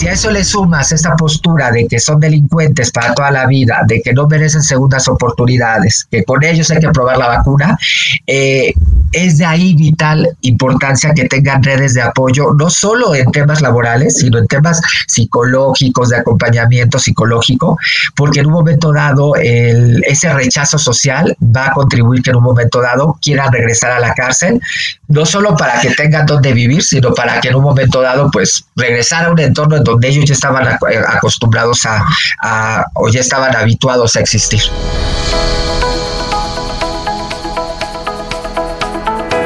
Si a eso le sumas esta postura de que son delincuentes para toda la vida, de que no merecen segundas oportunidades, que con ellos hay que probar la vacuna, eh, es de ahí vital importancia que tengan redes de apoyo, no solo en temas laborales, sino en temas psicológicos, de acompañamiento psicológico, porque en un momento dado el, ese rechazo social va a contribuir que en un momento dado quieran regresar a la cárcel, no solo para que tengan donde vivir, sino para que en un momento dado pues regresar a un entorno en donde ellos ya estaban acostumbrados a, a o ya estaban habituados a existir.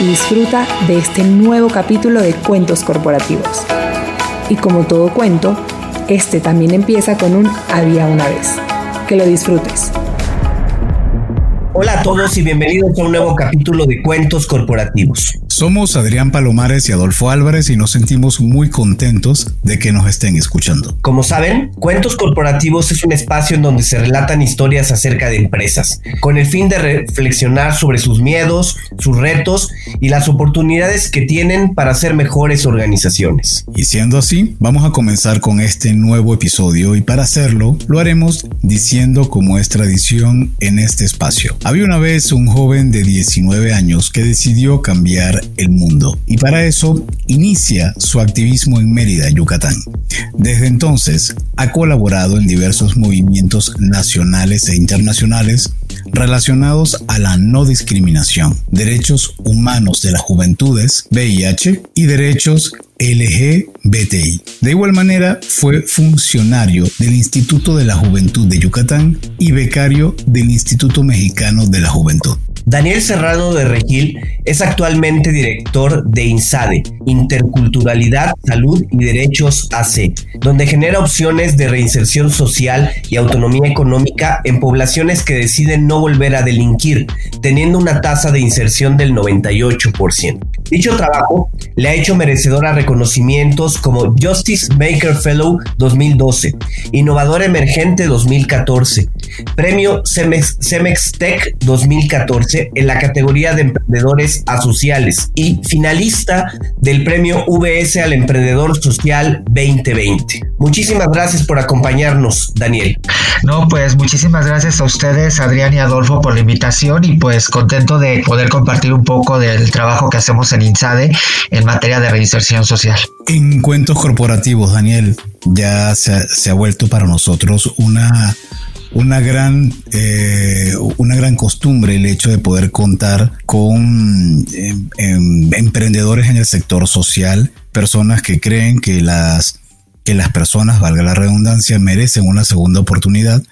y disfruta de este nuevo capítulo de Cuentos Corporativos. Y como todo cuento, este también empieza con un había una vez. Que lo disfrutes. Hola a todos y bienvenidos a un nuevo capítulo de Cuentos Corporativos. Somos Adrián Palomares y Adolfo Álvarez y nos sentimos muy contentos de que nos estén escuchando. Como saben, Cuentos Corporativos es un espacio en donde se relatan historias acerca de empresas, con el fin de reflexionar sobre sus miedos, sus retos y las oportunidades que tienen para ser mejores organizaciones. Y siendo así, vamos a comenzar con este nuevo episodio y para hacerlo lo haremos diciendo como es tradición en este espacio. Había una vez un joven de 19 años que decidió cambiar el mundo y para eso inicia su activismo en Mérida, Yucatán. Desde entonces ha colaborado en diversos movimientos nacionales e internacionales relacionados a la no discriminación, derechos humanos de las juventudes, VIH y derechos LGBTI. De igual manera, fue funcionario del Instituto de la Juventud de Yucatán y becario del Instituto Mexicano de la Juventud. Daniel Serrano de Regil es actualmente director de INSADE, Interculturalidad, Salud y Derechos AC, donde genera opciones de reinserción social y autonomía económica en poblaciones que deciden no volver a delinquir, teniendo una tasa de inserción del 98%. Dicho trabajo le ha hecho merecedora reconocimientos como Justice Maker Fellow 2012, Innovador Emergente 2014, Premio Cemex, Cemex Tech 2014, en la categoría de emprendedores asociales y finalista del premio VS al Emprendedor Social 2020. Muchísimas gracias por acompañarnos, Daniel. No, pues muchísimas gracias a ustedes, Adrián y Adolfo, por la invitación y pues contento de poder compartir un poco del trabajo que hacemos en INSADE en materia de reinserción social. En cuentos corporativos, Daniel, ya se, se ha vuelto para nosotros una una gran, eh, una gran costumbre el hecho de poder contar con em, em, emprendedores en el sector social, personas que creen que las, que las personas, valga la redundancia, merecen una segunda oportunidad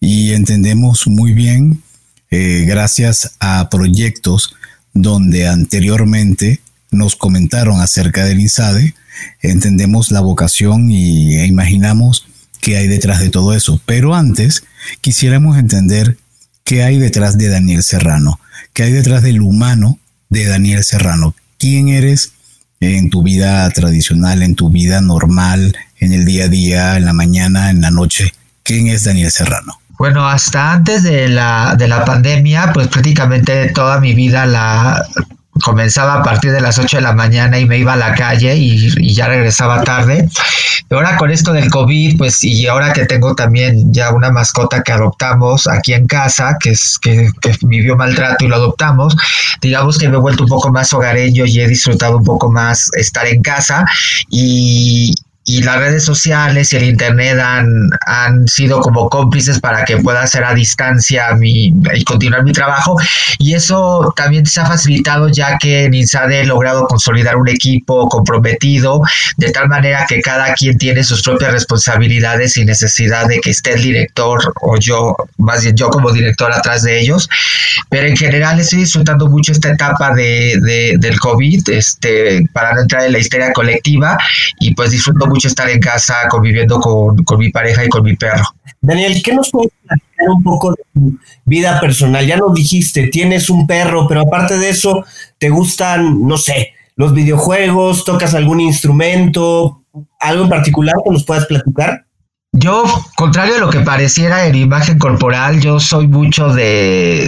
y entendemos muy bien, eh, gracias a proyectos donde anteriormente nos comentaron acerca del INSADE, entendemos la vocación y, e imaginamos qué hay detrás de todo eso. Pero antes quisiéramos entender qué hay detrás de Daniel Serrano, qué hay detrás del humano de Daniel Serrano. ¿Quién eres en tu vida tradicional, en tu vida normal, en el día a día, en la mañana, en la noche? ¿Quién es Daniel Serrano? Bueno, hasta antes de la, de la pandemia, pues prácticamente toda mi vida la, comenzaba a partir de las 8 de la mañana y me iba a la calle y, ya regresaba tarde. Y ahora con esto del COVID, pues y ahora que tengo también ya una mascota que adoptamos aquí en casa, que es que, que vivió maltrato y lo adoptamos, digamos que me he vuelto un poco más hogareño y he disfrutado un poco más estar en casa y, y las redes sociales y el internet han, han sido como cómplices para que pueda hacer a distancia mi, y continuar mi trabajo. Y eso también se ha facilitado ya que en INSADE he logrado consolidar un equipo comprometido de tal manera que cada quien tiene sus propias responsabilidades sin necesidad de que esté el director o yo, más bien yo como director atrás de ellos, pero en general estoy disfrutando mucho esta etapa de, de del COVID este, para no entrar en la histeria colectiva y pues disfruto mucho estar en casa conviviendo con, con mi pareja y con mi perro. Daniel, ¿qué nos puedes platicar un poco de tu vida personal? Ya nos dijiste, tienes un perro, pero aparte de eso, ¿te gustan, no sé, los videojuegos? ¿Tocas algún instrumento? ¿Algo en particular que nos puedas platicar? Yo, contrario a lo que pareciera en imagen corporal, yo soy mucho de,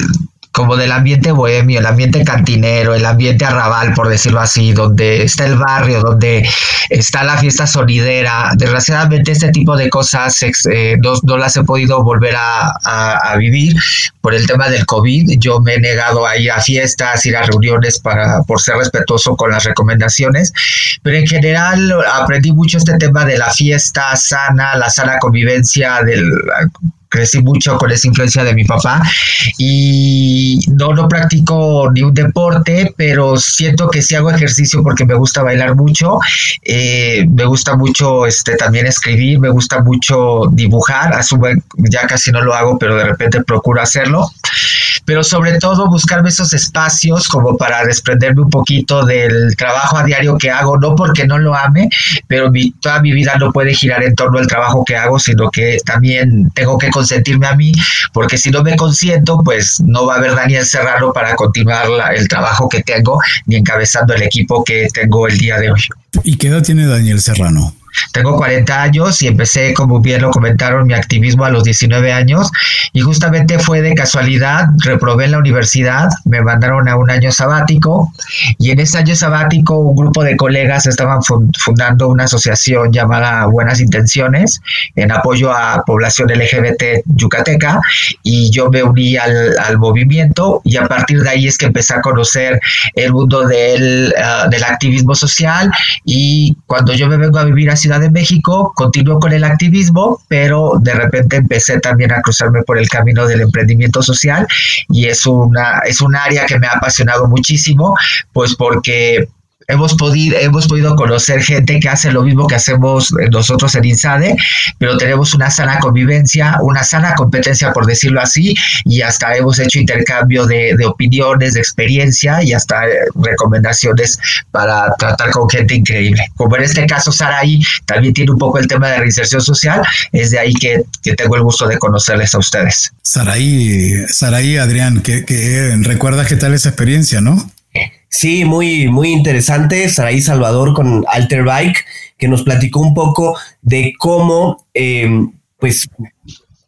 como del ambiente bohemio, el ambiente cantinero, el ambiente arrabal, por decirlo así, donde está el barrio, donde está la fiesta sonidera. Desgraciadamente este tipo de cosas eh, no, las he podido volver a, vivir por el tema del COVID. Yo me he negado a ir a fiestas, ir a reuniones para, por ser respetuoso con las recomendaciones, pero en general aprendí mucho este tema de la fiesta sana, la sana convivencia, del crecí mucho con esa influencia de mi papá y no, no practico ni un deporte, pero siento que sí hago ejercicio porque me gusta bailar mucho, eh, me gusta mucho este, también escribir, me gusta mucho dibujar, su ya casi no lo hago, pero de repente procuro hacerlo. Pero sobre todo buscarme esos espacios como para desprenderme un poquito del trabajo a diario que hago, no porque no lo ame, pero mi, toda mi vida no puede girar en torno al trabajo que hago, sino que también tengo que consentirme a mí, porque si no me consiento, pues no va a haber Daniel Serrano para continuar el trabajo que tengo, ni encabezando el equipo que tengo el día de hoy. ¿Y qué edad tiene Daniel Serrano? Tengo 40 años y empecé, como bien lo comentaron, mi activismo a los 19 años. Y justamente fue de casualidad, reprobé en la universidad, me mandaron a un año sabático. Y en ese año sabático un grupo de colegas estaban fundando una asociación llamada Buenas Intenciones en apoyo a población LGBT yucateca. Y yo me uní al, movimiento. Y a partir de ahí es que empecé a conocer el mundo del, ah, del activismo social. Y cuando yo me vengo a vivir a Ciudad de México, continuó con el activismo, pero de repente empecé también a cruzarme por el camino del emprendimiento social y es una es un área que me ha apasionado muchísimo, pues porque hemos podido, hemos podido conocer gente que hace lo mismo que hacemos nosotros en INSADE, pero tenemos una sana convivencia, una sana competencia, por decirlo así, y hasta hemos hecho intercambio de, opiniones, de experiencia y hasta recomendaciones para tratar con gente increíble. Como en este caso, Saraí también tiene un poco el tema de reinserción social, es de ahí que, tengo el gusto de conocerles a ustedes. Saraí, Saraí, Adrián, que, que recuerdas qué tal esa experiencia, ¿no? Sí, muy, muy interesante. Saraí Salvador con Alter Bike, que nos platicó un poco de cómo, em, pues,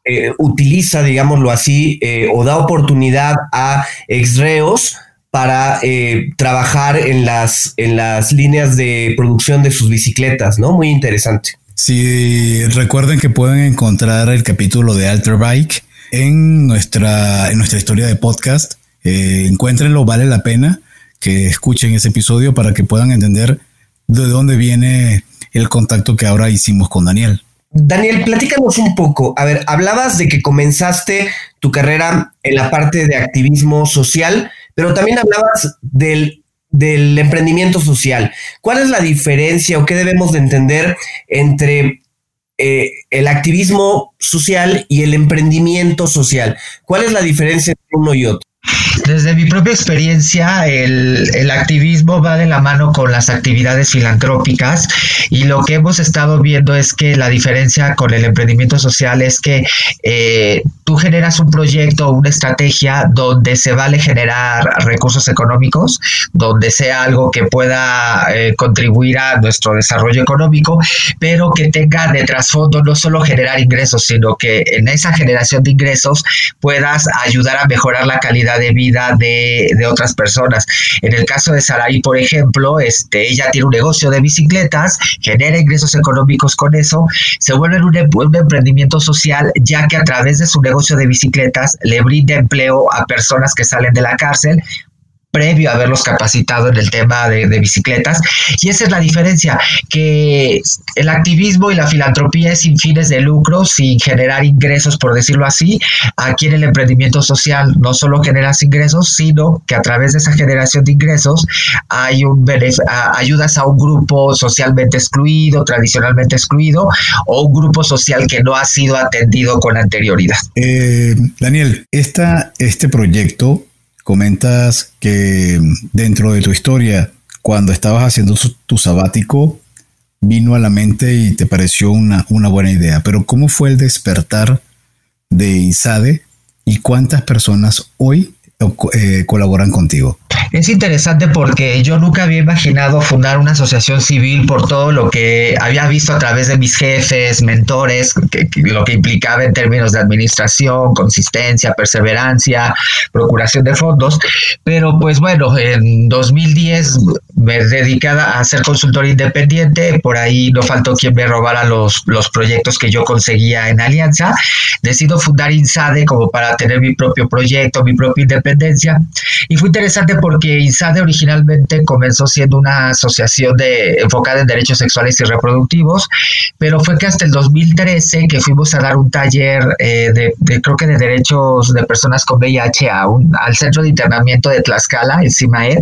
eh, utiliza, digámoslo así, eh, o da oportunidad a exreos para eh, trabajar en las, en las líneas de producción de sus bicicletas, ¿no? Muy interesante. Sí, recuerden que pueden encontrar el capítulo de Alter Bike en nuestra, en nuestra historia de podcast. encuéntrenlo, vale la pena que escuchen ese episodio para que puedan entender de dónde viene el contacto que ahora hicimos con Daniel. Daniel, platícanos un poco. A ver, hablabas de que comenzaste tu carrera en la parte de activismo social, pero también hablabas del, del emprendimiento social. ¿Cuál es la diferencia o qué debemos de entender entre eh, el activismo social y el emprendimiento social? ¿Cuál es la diferencia entre uno y otro? Desde mi propia experiencia, el, activismo va de la mano con las actividades filantrópicas y lo que hemos estado viendo es que la diferencia con el emprendimiento social es que eh, tú generas un proyecto o una estrategia donde se vale generar recursos económicos, donde sea algo que pueda eh, contribuir a nuestro desarrollo económico, pero que tenga de trasfondo no solo generar ingresos, sino que en esa generación de ingresos puedas ayudar a mejorar la calidad de vida de, otras personas. En el caso de Saraí, por ejemplo, este, ella tiene un negocio de bicicletas, genera ingresos económicos con eso, se vuelve un, un emprendimiento social, ya que a través de su negocio de bicicletas le brinda empleo a personas que salen de la cárcel previo a haberlos capacitado en el tema de, bicicletas. Y esa es la diferencia, que el activismo y la filantropía es sin fines de lucro, sin generar ingresos, por decirlo así. Aquí en el emprendimiento social no solo generas ingresos, sino que a través de esa generación de ingresos hay un ayudas a un grupo socialmente excluido, tradicionalmente excluido, o un grupo social que no ha sido atendido con anterioridad. Eh, Daniel, esta, este proyecto Comentas que dentro de tu historia, cuando estabas haciendo tu sabático, vino a la mente y te pareció una, una buena idea. Pero ¿cómo fue el despertar de INSADE y cuántas personas hoy eh, colaboran contigo? Es interesante porque yo nunca había imaginado fundar una asociación civil por todo lo que había visto a través de mis jefes, mentores, lo que implicaba en términos de administración, consistencia, perseverancia, procuración de fondos. Pero pues bueno, en 2010 me dedicada a ser consultor independiente, por ahí no faltó quien me robara los, los proyectos que yo conseguía en Alianza. Decido fundar INSADE como para tener mi propio proyecto, mi propia independencia. Y fue interesante porque INSADE originalmente comenzó siendo una asociación de, enfocada en derechos sexuales y reproductivos, pero fue que hasta el 2013 que fuimos a dar un taller eh, de, creo que de derechos de personas con VIH a un, al centro de internamiento de Tlaxcala, en CIMAED,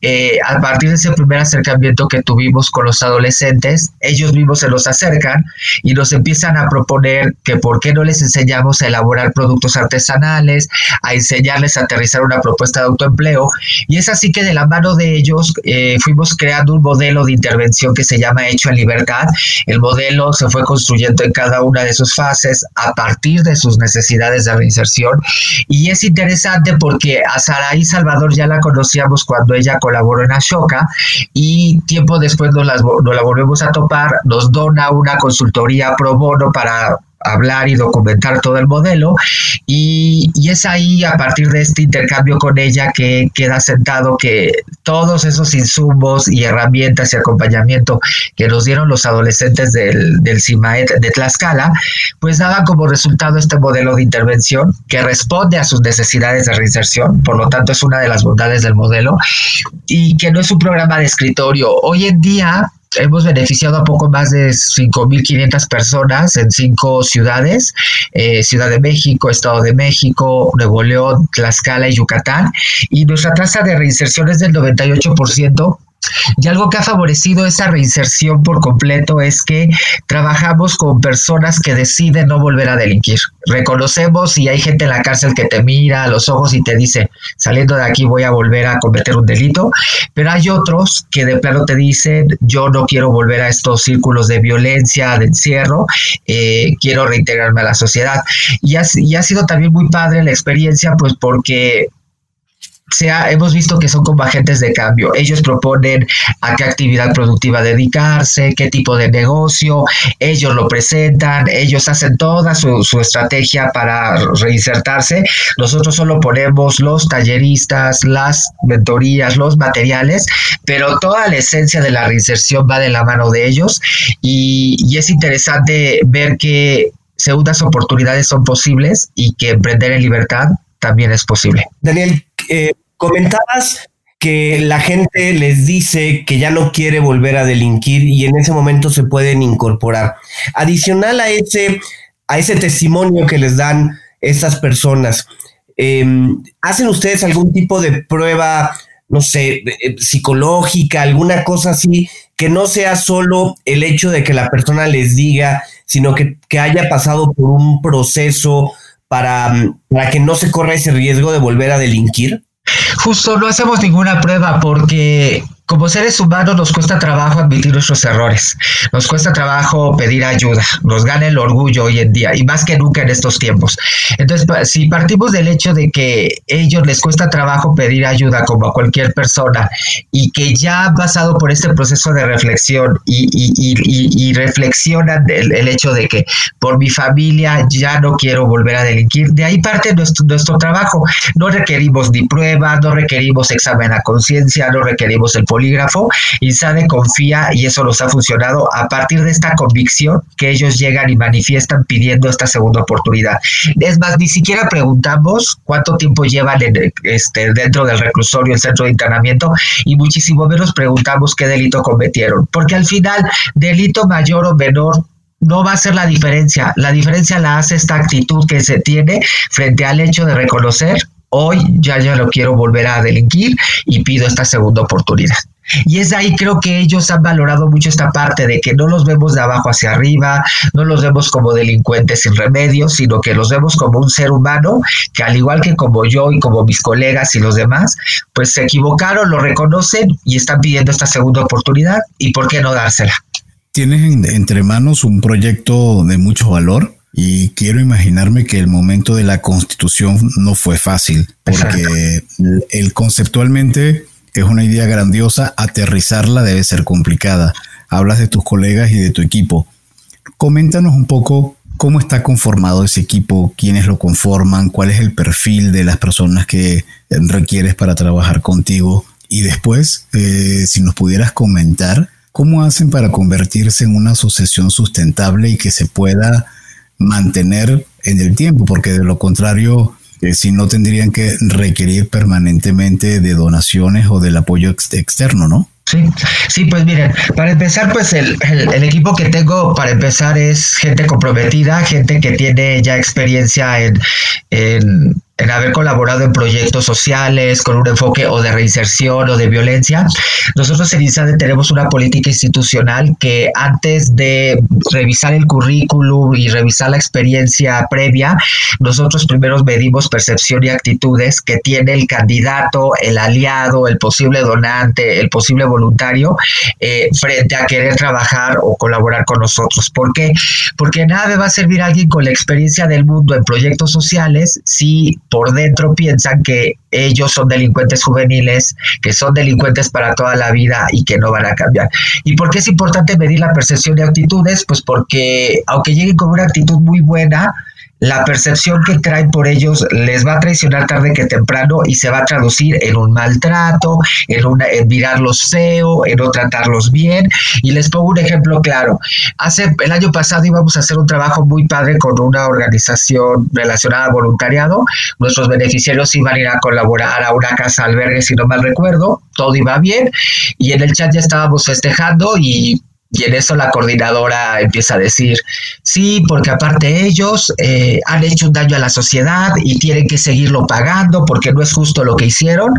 eh, a partir de ese primer acercamiento que tuvimos con los adolescentes, ellos mismos se los acercan y nos empiezan a proponer que por qué no les enseñamos a elaborar productos artesanales, a enseñarles a aterrizar una propuesta de autoempleo y es así que de la mano de ellos eh, fuimos creando un modelo de intervención que se llama Hecho en Libertad. El modelo se fue construyendo en cada una de sus fases a partir de sus necesidades de reinserción. Y es interesante porque a Saraí Salvador ya la conocíamos cuando ella colaboró en Ashoka y tiempo después nos, nos la volvemos a topar, nos dona una consultoría pro bono para hablar y documentar todo el modelo y, es ahí a partir de este intercambio con ella que queda sentado que todos esos insumos y herramientas y acompañamiento que nos dieron los adolescentes del, del CIMAET de Tlaxcala, pues daban como resultado este modelo de intervención que responde a sus necesidades de reinserción, por lo tanto es una de las bondades del modelo y que no es un programa de escritorio. Hoy en día hemos beneficiado a poco más de 5.500 personas en cinco ciudades, eh, Ciudad de México, Estado de México, Nuevo León, Tlaxcala y Yucatán, y nuestra tasa de reinserción es del 98%. Y algo que ha favorecido esa reinserción por completo es que trabajamos con personas que deciden no volver a delinquir. Reconocemos y hay gente en la cárcel que te mira a los ojos y te dice, saliendo de aquí voy a volver a cometer un delito, pero hay otros que de plano te dicen, yo no quiero volver a estos círculos de violencia, de encierro, eh, quiero reintegrarme a la sociedad. Y y ha sido también muy padre la experiencia, pues porque sea, hemos visto que son como agentes de cambio. Ellos proponen a qué actividad productiva dedicarse, qué tipo de negocio, ellos lo presentan, ellos hacen toda su, su estrategia para reinsertarse. Nosotros solo ponemos los talleristas, las mentorías, los materiales, pero toda la esencia de la reinserción va de la mano de ellos y, y es interesante ver que segundas oportunidades son posibles y que emprender en libertad también es posible. Daniel, eh, Comentabas que la gente les dice que ya no quiere volver a delinquir y en ese momento se pueden incorporar. Adicional a ese, a ese testimonio que les dan estas personas, em, ¿hacen ustedes algún tipo de prueba, no sé, eh, psicológica, alguna cosa así, que no sea solo el hecho de que la persona les diga, sino que, que haya pasado por un proceso para, para que no se corra ese riesgo de volver a delinquir? Justo no hacemos ninguna prueba porque como seres humanos nos cuesta trabajo admitir nuestros errores, nos cuesta trabajo pedir ayuda, nos gana el orgullo hoy en día y más que nunca en estos tiempos. Entonces, si partimos del hecho de que ellos les cuesta trabajo pedir ayuda como a cualquier persona y que ya han pasado por este proceso de reflexión y, y, reflexionan el, hecho de que por mi familia ya no quiero volver a delinquir, de ahí parte nuestro, nuestro trabajo. No requerimos ni pruebas, no requerimos examen a conciencia, no requerimos el polígrafo, INSADE confía, y eso los ha funcionado, a partir de esta convicción que ellos llegan y manifiestan pidiendo esta segunda oportunidad. Es más, ni siquiera preguntamos cuánto tiempo llevan en, este, dentro del reclusorio, el centro de internamiento, y muchísimo menos preguntamos qué delito cometieron, porque al final, delito mayor o menor no va a ser la diferencia. La diferencia la hace esta actitud que se tiene frente al hecho de reconocer hoy ya ya lo quiero volver a delinquir y pido esta segunda oportunidad. Y es ahí creo que ellos han valorado mucho esta parte de que no los vemos de abajo hacia arriba, no los vemos como delincuentes sin remedio, sino que los vemos como un ser humano que al igual que como yo y como mis colegas y los demás, pues se equivocaron, lo reconocen y están pidiendo esta segunda oportunidad y por qué no dársela. tienes entre manos un proyecto de mucho valor y quiero imaginarme que el momento de la constitución no fue fácil, porque el, conceptualmente es una idea grandiosa, aterrizarla debe ser complicada. Hablas de tus colegas y de tu equipo. Coméntanos un poco cómo está conformado ese equipo, quiénes lo conforman, cuál es el perfil de las personas que requieres para trabajar contigo. Y después, eh, si nos pudieras comentar, ¿cómo hacen para convertirse en una asociación sustentable y que se pueda mantener en el tiempo, porque de lo contrario, eh, si no tendrían que requerir permanentemente de donaciones o del apoyo externo, ¿no? Sí, sí, pues miren, para empezar, pues el, equipo que tengo para empezar es gente comprometida, gente que tiene ya experiencia en, en en haber colaborado en proyectos sociales con un enfoque o de reinserción o de violencia. Nosotros en INSADE tenemos una política institucional que antes de revisar el currículum y revisar la experiencia previa, nosotros primero medimos percepción y actitudes que tiene el candidato, el aliado, el posible donante, el posible voluntario eh, frente a querer trabajar o colaborar con nosotros. ¿Por qué? Porque nada va a servir a alguien con la experiencia del mundo en proyectos sociales si por dentro piensan que ellos son delincuentes juveniles, que son delincuentes para toda la vida y que no van a cambiar. ¿Y por qué es importante medir la percepción de actitudes? Pues porque aunque lleguen con una actitud muy buena, la percepción que traen por ellos les va a traicionar tarde que temprano y se va a traducir en un maltrato, en, en mirarlos feo, en no tratarlos bien. Y les pongo un ejemplo claro. Hace el año pasado íbamos a hacer un trabajo muy padre con una organización relacionada a voluntariado. Nuestros beneficiarios iban a ir a colaborar a una casa albergue, si no mal recuerdo. Todo iba bien. Y en el chat ya estábamos festejando y y en eso la coordinadora empieza a decir, sí, porque aparte ellos eh, han hecho un daño a la sociedad y tienen que seguirlo pagando porque no es justo lo que hicieron.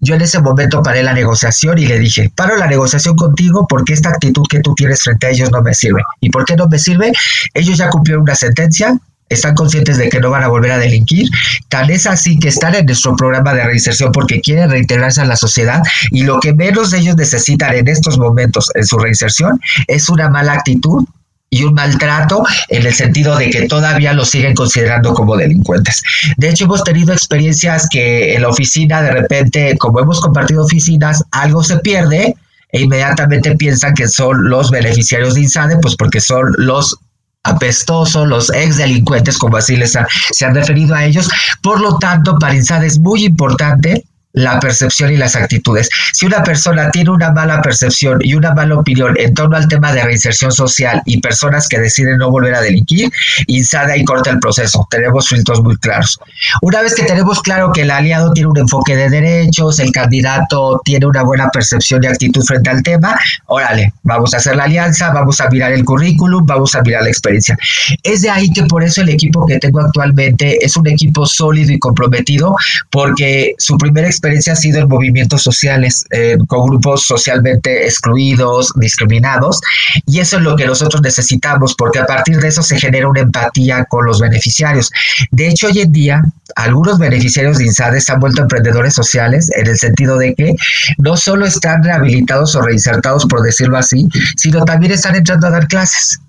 Yo en ese momento paré la negociación y le dije, paro la negociación contigo porque esta actitud que tú tienes frente a ellos no me sirve. ¿Y por qué no me sirve? Ellos ya cumplieron una sentencia, están conscientes de que no van a volver a delinquir. Tal es así que están en nuestro programa de reinserción porque quieren reintegrarse a la sociedad y lo que menos ellos necesitan en estos momentos en su reinserción es una mala actitud y un maltrato en el sentido de que todavía los siguen considerando como delincuentes. De hecho, hemos tenido experiencias que en la oficina de repente, como hemos compartido oficinas, algo se pierde e inmediatamente piensan que son los beneficiarios de INSADE, pues porque son los apestosos, los ex delincuentes, como así les se han referido a ellos. Por lo tanto, para INSAD es muy importante la percepción y las actitudes. Si una persona tiene una mala percepción y una mala opinión en torno al tema de reinserción social y personas que deciden no volver a delinquir, INSADE ahí corta el proceso. Tenemos filtros muy claros. Una vez que tenemos claro que el aliado tiene un enfoque de derechos, el candidato tiene una buena percepción y actitud frente al tema, órale, vamos a hacer la alianza, vamos a mirar el currículum, vamos a mirar la experiencia. Es de ahí que por eso el equipo que tengo actualmente es un equipo sólido y comprometido, porque su primera experiencia experiencia ha sido en movimientos sociales, eh, con grupos socialmente excluidos, discriminados, y eso es lo que nosotros necesitamos, porque a partir de eso se genera una empatía con los beneficiarios. De hecho, hoy en día, algunos beneficiarios de INSADE se han vuelto emprendedores sociales en el sentido de que no solo están rehabilitados o reinsertados, por decirlo así, sino también están entrando a dar clases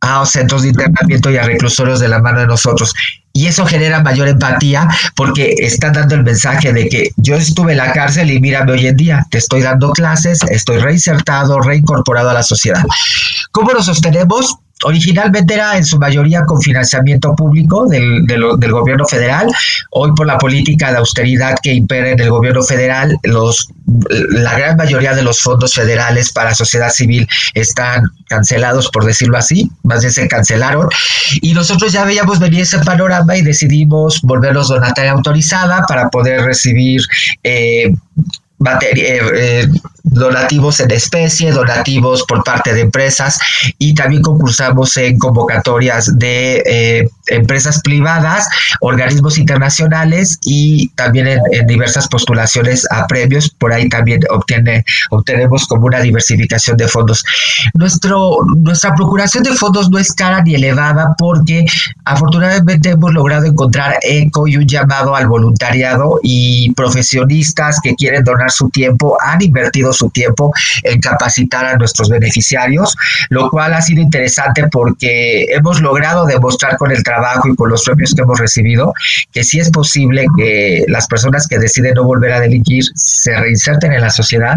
a centros de internamiento y a reclusorios de la mano de nosotros. Y eso genera mayor empatía porque están dando el mensaje de que yo estuve en la cárcel y mírame hoy en día, te estoy dando clases, estoy reinsertado, reincorporado a la sociedad. ¿Cómo lo sostenemos? Originalmente era en su mayoría con financiamiento público del, del, gobierno federal. Hoy por la política de austeridad que impera en el gobierno federal, los, la gran mayoría de los fondos federales para sociedad civil están cancelados, por decirlo así, más bien se cancelaron. Y nosotros ya veíamos venir ese panorama y decidimos volverlos donataria autorizada para poder recibir eh, eh, eh, donativos en especie, donativos por parte de empresas y también concursamos en convocatorias de eh, empresas privadas, organismos internacionales y también en, diversas postulaciones a premios. Por ahí también obtiene, obtenemos como una diversificación de fondos. Nuestro, nuestra procuración de fondos no es cara ni elevada porque afortunadamente hemos logrado encontrar eco y un llamado al voluntariado y profesionistas que quieren donar su tiempo han invertido su tiempo en capacitar a nuestros beneficiarios, lo cual ha sido interesante porque hemos logrado demostrar con el trabajo y con los premios que hemos recibido que sí es posible que las personas que deciden no volver a delinquir se reinserten en la sociedad,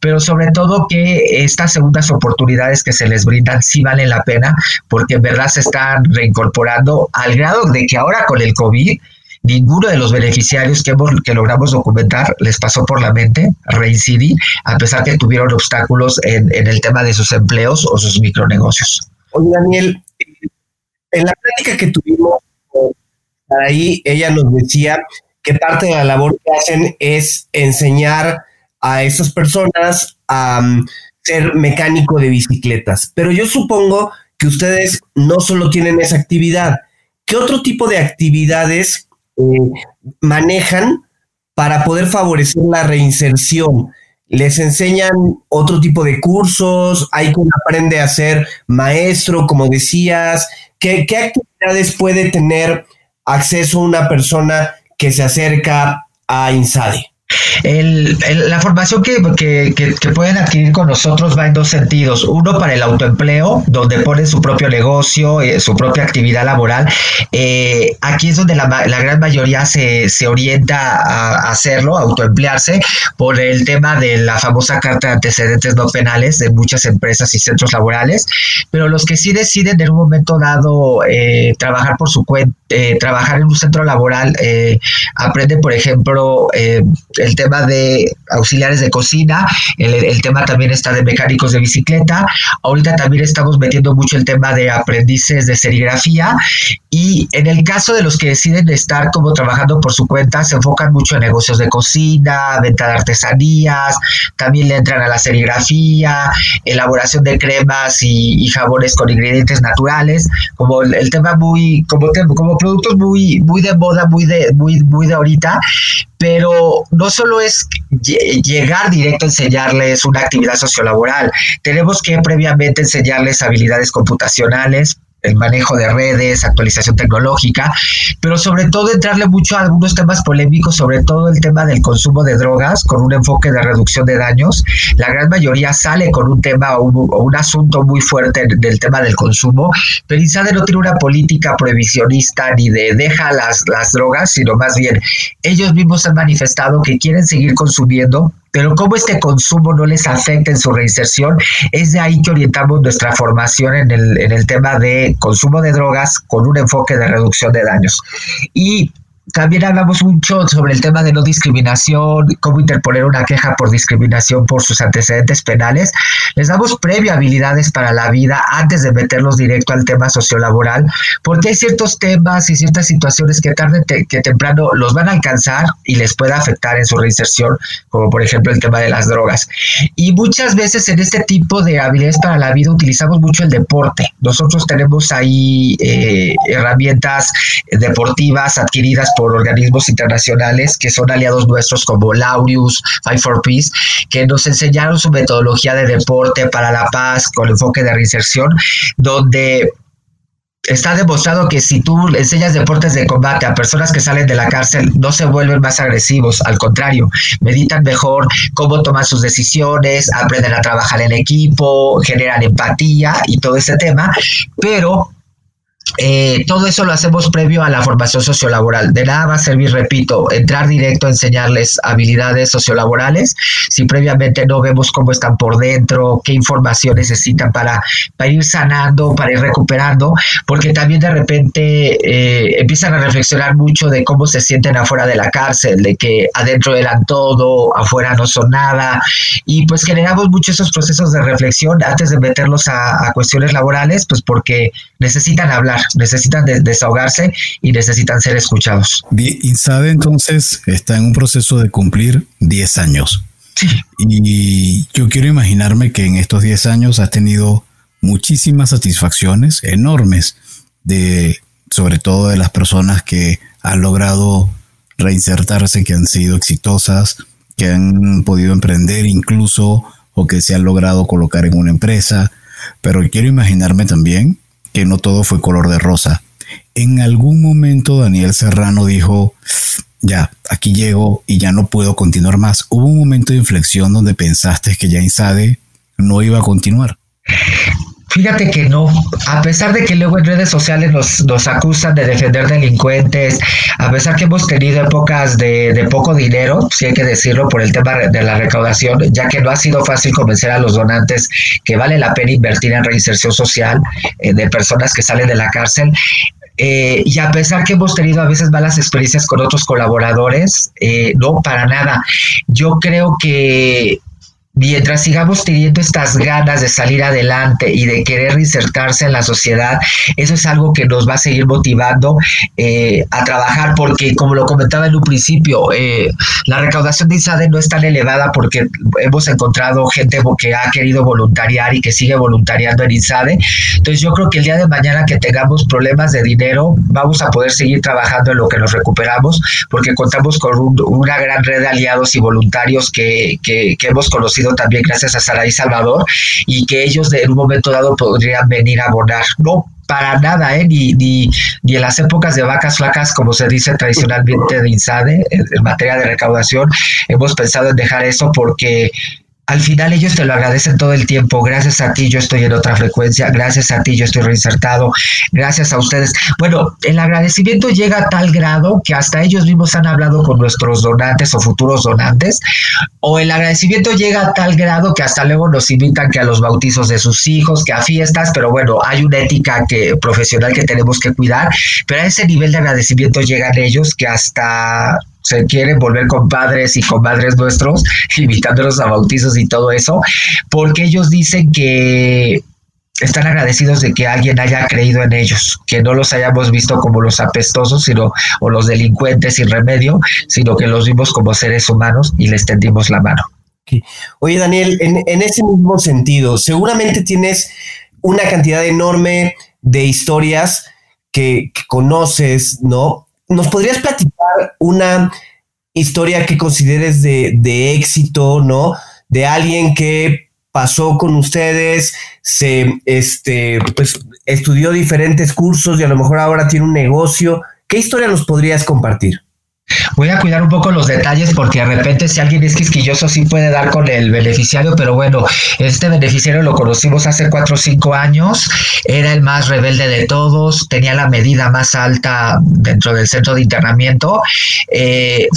pero sobre todo que estas segundas oportunidades que se les brindan sí valen la pena porque en verdad se están reincorporando al grado de que ahora con el COVID ninguno de los beneficiarios que, hemos, que logramos documentar les pasó por la mente reincidir, a pesar que tuvieron obstáculos en, el tema de sus empleos o sus micronegocios. Oye, Daniel, en la plática que tuvimos ahí, ella nos decía que parte de la labor que hacen es enseñar a esas personas a um, ser mecánico de bicicletas. Pero yo supongo que ustedes no solo tienen esa actividad. ¿Qué otro tipo de actividades eh, manejan para poder favorecer la reinserción. Les enseñan otro tipo de cursos, hay quien aprende a ser maestro, como decías. ¿Qué, qué actividades puede tener acceso una persona que se acerca a INSADE? El, la formación que, pueden adquirir con nosotros va en dos sentidos. Uno para el autoempleo, donde ponen su propio negocio, eh, su propia actividad laboral. Eh, aquí es donde la, gran mayoría se, orienta a, hacerlo, a autoemplearse, por el tema de la famosa carta de antecedentes no penales de muchas empresas y centros laborales. Pero los que sí deciden en un momento dado eh, trabajar por su cuenta, trabajar en un centro laboral, aprenden, por ejemplo, el tema de auxiliares de cocina, el, tema también está de mecánicos de bicicleta, ahorita también estamos metiendo mucho el tema de aprendices de serigrafía y en el caso de los que deciden estar como trabajando por su cuenta, se enfocan mucho en negocios de cocina, venta de artesanías, también le entran a la serigrafía, elaboración de cremas y, jabones con ingredientes naturales, como el, tema muy, como, como productos muy, muy de moda, muy de, muy, muy de ahorita, pero no solo es llegar directo a enseñarles una actividad sociolaboral, tenemos que previamente enseñarles habilidades computacionales, el manejo de redes, actualización tecnológica, pero sobre todo entrarle mucho a algunos temas polémicos, sobre todo el tema del consumo de drogas, con un enfoque de reducción de daños. La gran mayoría sale con un tema o un, asunto muy fuerte del tema del consumo, pero INSADE no tiene una política prohibicionista ni de deja las, las drogas, sino más bien ellos mismos han manifestado que quieren seguir consumiendo, pero cómo este consumo no les afecta en su reinserción, es de ahí que orientamos nuestra formación en el, en el tema de consumo de drogas con un enfoque de reducción de daños. Y también hablamos mucho sobre el tema de no discriminación, cómo interponer una queja por discriminación por sus antecedentes penales. Les damos previo habilidades para la vida antes de meterlos directo al tema sociolaboral, porque hay ciertos temas y ciertas situaciones que tarde que temprano los van a alcanzar y les puede afectar en su reinserción, como por ejemplo el tema de las drogas. Y muchas veces en este tipo de habilidades para la vida utilizamos mucho el deporte. Nosotros tenemos ahí eh, herramientas deportivas adquiridas por organismos internacionales que son aliados nuestros como Laureus, Fight for Peace, que nos enseñaron su metodología de deporte para la paz con enfoque de reinserción, donde está demostrado que si tú enseñas deportes de combate a personas que salen de la cárcel, no se vuelven más agresivos, al contrario, meditan mejor cómo toman sus decisiones, aprenden a trabajar en equipo, generan empatía y todo ese tema, pero eh, todo eso lo hacemos previo a la formación sociolaboral. De nada va a servir, repito, entrar directo a enseñarles habilidades sociolaborales si previamente no vemos cómo están por dentro, qué información necesitan para, ir sanando, para ir recuperando, porque también de repente eh, empiezan a reflexionar mucho de cómo se sienten afuera de la cárcel, de que adentro eran todo, afuera no son nada, y pues generamos mucho esos procesos de reflexión antes de meterlos a cuestiones laborales, pues porque necesitan hablar necesitan desahogarse y necesitan ser escuchados. INSADE entonces está en un proceso de cumplir 10 años. Y yo quiero imaginarme que en estos 10 años has tenido muchísimas satisfacciones enormes de sobre todo de las personas que han logrado reinsertarse, que han sido exitosas, que han podido emprender incluso o que se han logrado colocar en una empresa. Pero quiero imaginarme también que no todo fue color de rosa. En algún momento Daniel Serrano dijo, ya, aquí llego y ya no puedo continuar más. Hubo un momento de inflexión donde pensaste que ya Insade no iba a continuar. Fíjate que no, a pesar de que luego en redes sociales nos, acusan de defender delincuentes, a pesar que hemos tenido épocas de, poco dinero, si hay que decirlo, por el tema de la recaudación, ya que no ha sido fácil convencer a los donantes que vale la pena invertir en reinserción social eh, de personas que salen de la cárcel. Eh, y a pesar que hemos tenido a veces malas experiencias con otros colaboradores, eh, no, para nada. Yo creo que mientras sigamos teniendo estas ganas de salir adelante y de querer insertarse en la sociedad, eso es algo que nos va a seguir motivando eh, a trabajar porque, como lo comentaba en un principio, eh, la recaudación de ISADE no es tan elevada porque hemos encontrado gente que ha querido voluntariar y que sigue voluntariando en ISADE. Entonces yo creo que el día de mañana que tengamos problemas de dinero, vamos a poder seguir trabajando en lo que nos recuperamos porque contamos con una gran red de aliados y voluntarios que, que hemos conocido también gracias a Saraí Salvador y que ellos en un momento dado podrían venir a abonar. No para nada, ¿eh? ni, ni, ni en las épocas de vacas flacas, como se dice tradicionalmente de INSADE, en materia de recaudación, hemos pensado en dejar eso porque al final ellos te lo agradecen todo el tiempo. Gracias a ti yo estoy en otra frecuencia, gracias a ti yo estoy reinsertado, gracias a ustedes. Bueno, el agradecimiento llega a tal grado que hasta ellos mismos han hablado con nuestros donantes o futuros donantes, o el agradecimiento llega a tal grado que hasta luego nos invitan que a los bautizos de sus hijos, que a fiestas, pero bueno, hay una ética que, profesional que tenemos que cuidar, pero a ese nivel de agradecimiento llegan ellos que hasta se quieren volver compadres y comadres nuestros, invitándolos a bautizos y todo eso, porque ellos dicen que están agradecidos de que alguien haya creído en ellos, que no los hayamos visto como los apestosos sino, o los delincuentes sin remedio, sino que los vimos como seres humanos y les tendimos la mano. Oye, Daniel, en, ese mismo sentido, seguramente tienes una cantidad enorme de historias que conoces, ¿no? ¿Nos podrías platicar una historia que consideres de, éxito, ¿no? De alguien que pasó con ustedes, se este, pues, estudió diferentes cursos y a lo mejor ahora tiene un negocio. ¿Qué historia nos podrías compartir? Voy a cuidar un poco los detalles porque de repente si alguien es quisquilloso sí puede dar con el beneficiario, pero bueno, este beneficiario lo conocimos hace cuatro o cinco años, era el más rebelde de todos, tenía la medida más alta dentro del centro de internamiento. Eh,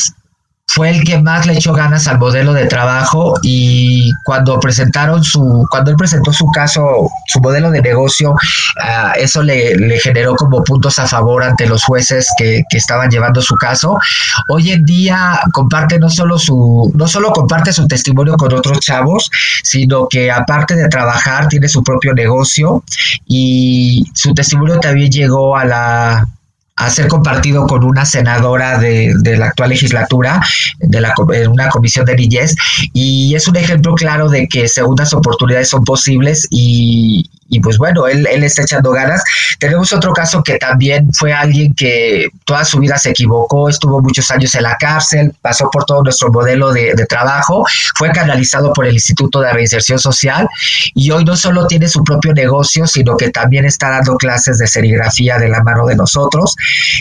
fue el que más le echó ganas al modelo de trabajo y cuando presentaron su, cuando él presentó su caso, su modelo de negocio, ah, eso le, generó como puntos a favor ante los jueces que, que, estaban llevando su caso. Hoy en día comparte no solo su, no solo comparte su testimonio con otros chavos, sino que aparte de trabajar tiene su propio negocio y su testimonio también llegó a la a ser compartido con una senadora de, la actual legislatura, de la, en una comisión de niñez, y es un ejemplo claro de que segundas oportunidades son posibles y, y pues bueno, él, él está echando ganas. Tenemos otro caso que también fue alguien que toda su vida se equivocó, estuvo muchos años en la cárcel, pasó por todo nuestro modelo de, trabajo, fue canalizado por el Instituto de Reinserción Social y hoy no solo tiene su propio negocio, sino que también está dando clases de serigrafía de la mano de nosotros.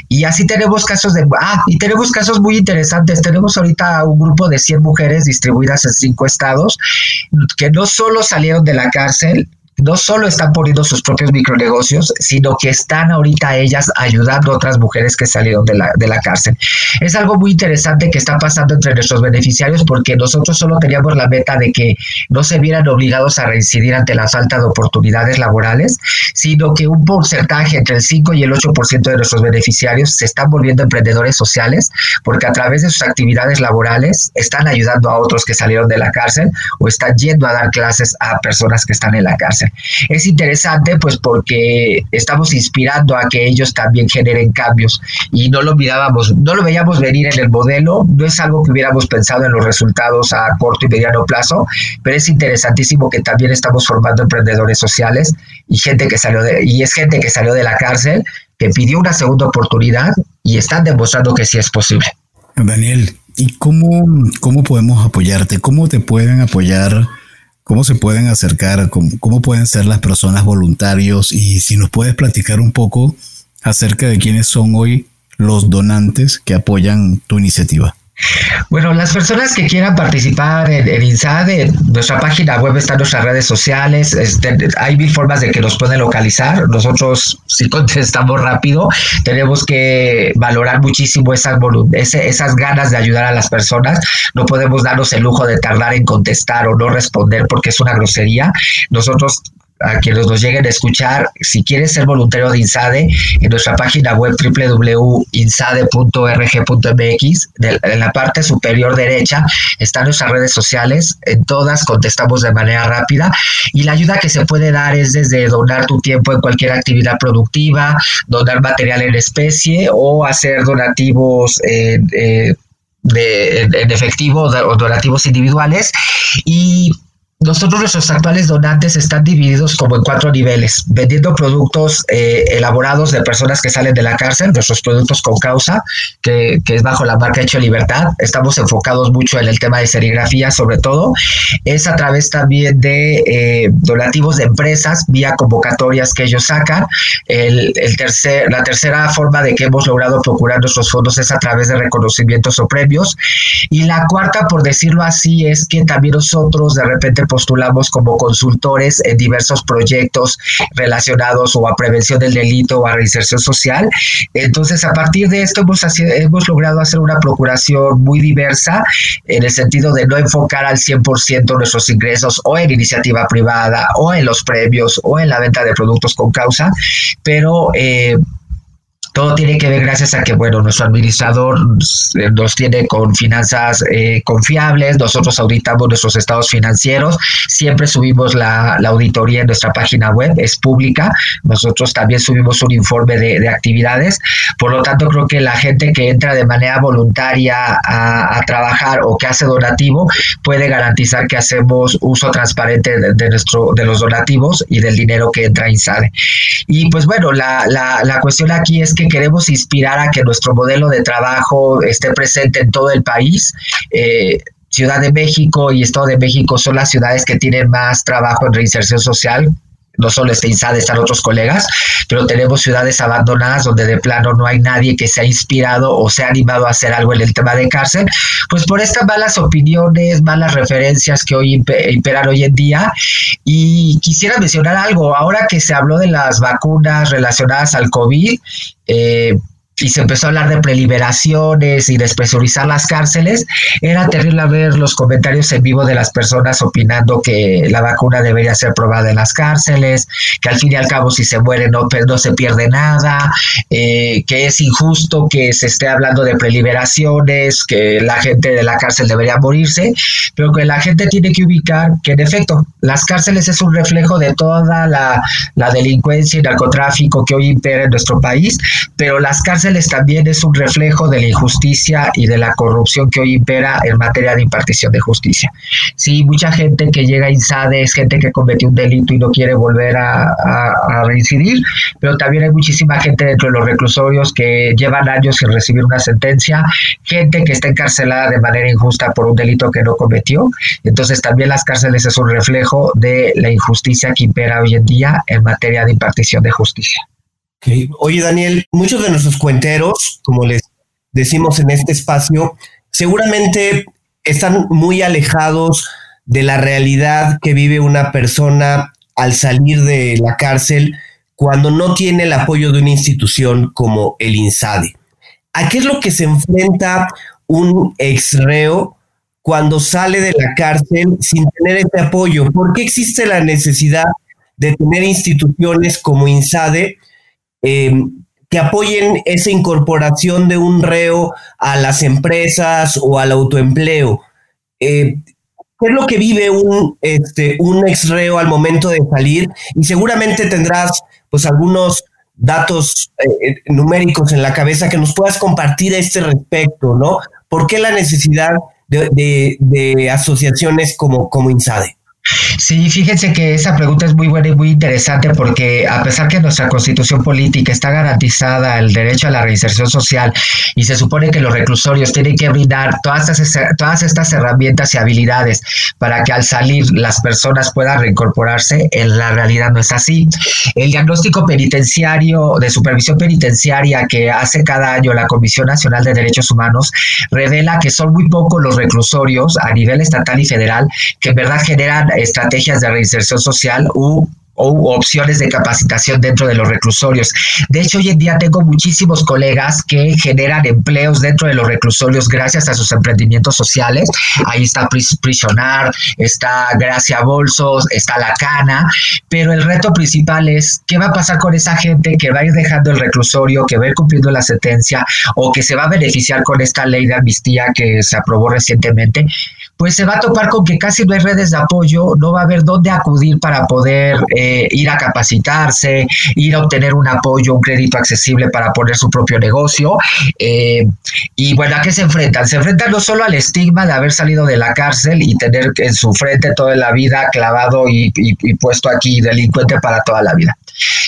Y así tenemos casos de... Ah, y tenemos casos muy interesantes. Tenemos ahorita un grupo de 100 mujeres distribuidas en cinco estados que no solo salieron de la cárcel, no solo están poniendo sus propios micronegocios, sino que están ahorita ellas ayudando a otras mujeres que salieron de la, de la cárcel. Es algo muy interesante que está pasando entre nuestros beneficiarios porque nosotros solo teníamos la meta de que no se vieran obligados a reincidir ante la falta de oportunidades laborales, sino que un porcentaje entre el 5 y el 8% de nuestros beneficiarios se están volviendo emprendedores sociales porque a través de sus actividades laborales están ayudando a otros que salieron de la cárcel o están yendo a dar clases a personas que están en la cárcel. Es interesante pues porque estamos inspirando a que ellos también generen cambios y no lo mirábamos, no lo veíamos venir en el modelo, no es algo que hubiéramos pensado en los resultados a corto y mediano plazo, pero es interesantísimo que también estamos formando emprendedores sociales y gente que salió de, y es gente que salió de la cárcel que pidió una segunda oportunidad y están demostrando que sí es posible. Daniel, ¿y cómo, cómo podemos apoyarte? ¿Cómo te pueden apoyar? ¿Cómo se pueden acercar? ¿Cómo, ¿Cómo, pueden ser las personas voluntarios? Y si nos puedes platicar un poco acerca de quiénes son hoy los donantes que apoyan tu iniciativa. Bueno, las personas que quieran participar en, INSADE, nuestra página web está en nuestras redes sociales, este, hay mil formas de que nos pueden localizar. Nosotros, si contestamos rápido, tenemos que valorar muchísimo esas, esas ganas de ayudar a las personas. No podemos darnos el lujo de tardar en contestar o no responder porque es una grosería. Nosotros a quienes nos lleguen a escuchar, si quieres ser voluntario de INSADE, en nuestra página web www.insade.org.mx, en la parte superior derecha están nuestras redes sociales, en todas contestamos de manera rápida. Y la ayuda que se puede dar es desde donar tu tiempo en cualquier actividad productiva, donar material en especie o hacer donativos eh, de, en efectivo o donativos individuales. Y nosotros, nuestros actuales donantes están divididos como en cuatro niveles, vendiendo productos eh, elaborados de personas que salen de la cárcel, nuestros productos con causa, que, es bajo la marca Hecho Libertad. Estamos enfocados mucho en el tema de serigrafía, sobre todo. Es a través también de eh, donativos de empresas, vía convocatorias que ellos sacan. El, tercer, la tercera forma de que hemos logrado procurar nuestros fondos es a través de reconocimientos o premios. Y la cuarta, por decirlo así, es que también nosotros de repente postulamos como consultores en diversos proyectos relacionados o a prevención del delito o a reinserción social. Entonces, a partir de esto hemos, hemos logrado hacer una procuración muy diversa en el sentido de no enfocar al 100% nuestros ingresos o en iniciativa privada o en los premios o en la venta de productos con causa, pero eh, todo tiene que ver gracias a que, bueno, nuestro administrador nos tiene con finanzas eh, confiables, nosotros auditamos nuestros estados financieros, siempre subimos la, auditoría en nuestra página web, es pública, nosotros también subimos un informe de, actividades, por lo tanto creo que la gente que entra de manera voluntaria a, trabajar o que hace donativo puede garantizar que hacemos uso transparente de, nuestro, de los donativos y del dinero que entra a INSADE. Y pues bueno, la, la, la cuestión aquí es que queremos inspirar a que nuestro modelo de trabajo esté presente en todo el país. Eh, Ciudad de México y Estado de México son las ciudades que tienen más trabajo en reinserción social, no solo está INSADE, están otros colegas, pero tenemos ciudades abandonadas donde de plano no hay nadie que se ha inspirado o se ha animado a hacer algo en el tema de cárcel, pues por estas malas opiniones, malas referencias que hoy imperan hoy en día. Y quisiera mencionar algo, ahora que se habló de las vacunas relacionadas al COVID, eh, y se empezó a hablar de preliberaciones y despresurizar las cárceles, era terrible ver los comentarios en vivo de las personas opinando que la vacuna debería ser probada en las cárceles, que al fin y al cabo si se muere no, no se pierde nada, eh, que es injusto que se esté hablando de preliberaciones, que la gente de la cárcel debería morirse, pero que la gente tiene que ubicar que en efecto las cárceles es un reflejo de toda la, la delincuencia y narcotráfico que hoy impera en nuestro país, pero las cárceles también es un reflejo de la injusticia y de la corrupción que hoy impera en materia de impartición de justicia. Sí, mucha gente que llega a INSADE es gente que cometió un delito y no quiere volver a, reincidir, pero también hay muchísima gente dentro de los reclusorios que llevan años sin recibir una sentencia, gente que está encarcelada de manera injusta por un delito que no cometió. Entonces también las cárceles es un reflejo de la injusticia que impera hoy en día en materia de impartición de justicia. Oye, Daniel, muchos de nuestros cuenteros, como les decimos en este espacio, seguramente están muy alejados de la realidad que vive una persona al salir de la cárcel cuando no tiene el apoyo de una institución como el INSADE. ¿A qué es lo que se enfrenta un ex reo cuando sale de la cárcel sin tener ese apoyo? ¿Por qué existe la necesidad de tener instituciones como INSADE eh, que apoyen esa incorporación de un reo a las empresas o al autoempleo. Eh, ¿Qué es lo que vive un, este, un ex reo al momento de salir? Y seguramente tendrás pues algunos datos eh, numéricos en la cabeza que nos puedas compartir a este respecto, ¿no? ¿Por qué la necesidad de, asociaciones como, como INSADE? Sí, fíjense que esa pregunta es muy buena y muy interesante porque a pesar que nuestra constitución política está garantizada el derecho a la reinserción social y se supone que los reclusorios tienen que brindar todas estas, todas estas herramientas y habilidades para que al salir las personas puedan reincorporarse, en la realidad no es así. El diagnóstico penitenciario de supervisión penitenciaria que hace cada año la Comisión Nacional de Derechos Humanos revela que son muy pocos los reclusorios a nivel estatal y federal que en verdad generan estrategias de reinserción social u opciones de capacitación dentro de los reclusorios. De hecho, hoy en día tengo muchísimos colegas que generan empleos dentro de los reclusorios gracias a sus emprendimientos sociales. Ahí está Prisionar, está Gracia Bolsos, está La Cana, pero el reto principal es qué va a pasar con esa gente que va a ir dejando el reclusorio, que va a ir cumpliendo la sentencia o que se va a beneficiar con esta ley de amnistía que se aprobó recientemente pues se va a topar con que casi no hay redes de apoyo, no va a haber dónde acudir para poder eh, ir a capacitarse, ir a obtener un apoyo, un crédito accesible para poner su propio negocio. Eh, y bueno, ¿a qué se enfrentan? Se enfrentan no solo al estigma de haber salido de la cárcel y tener en su frente toda la vida clavado y puesto aquí delincuente para toda la vida.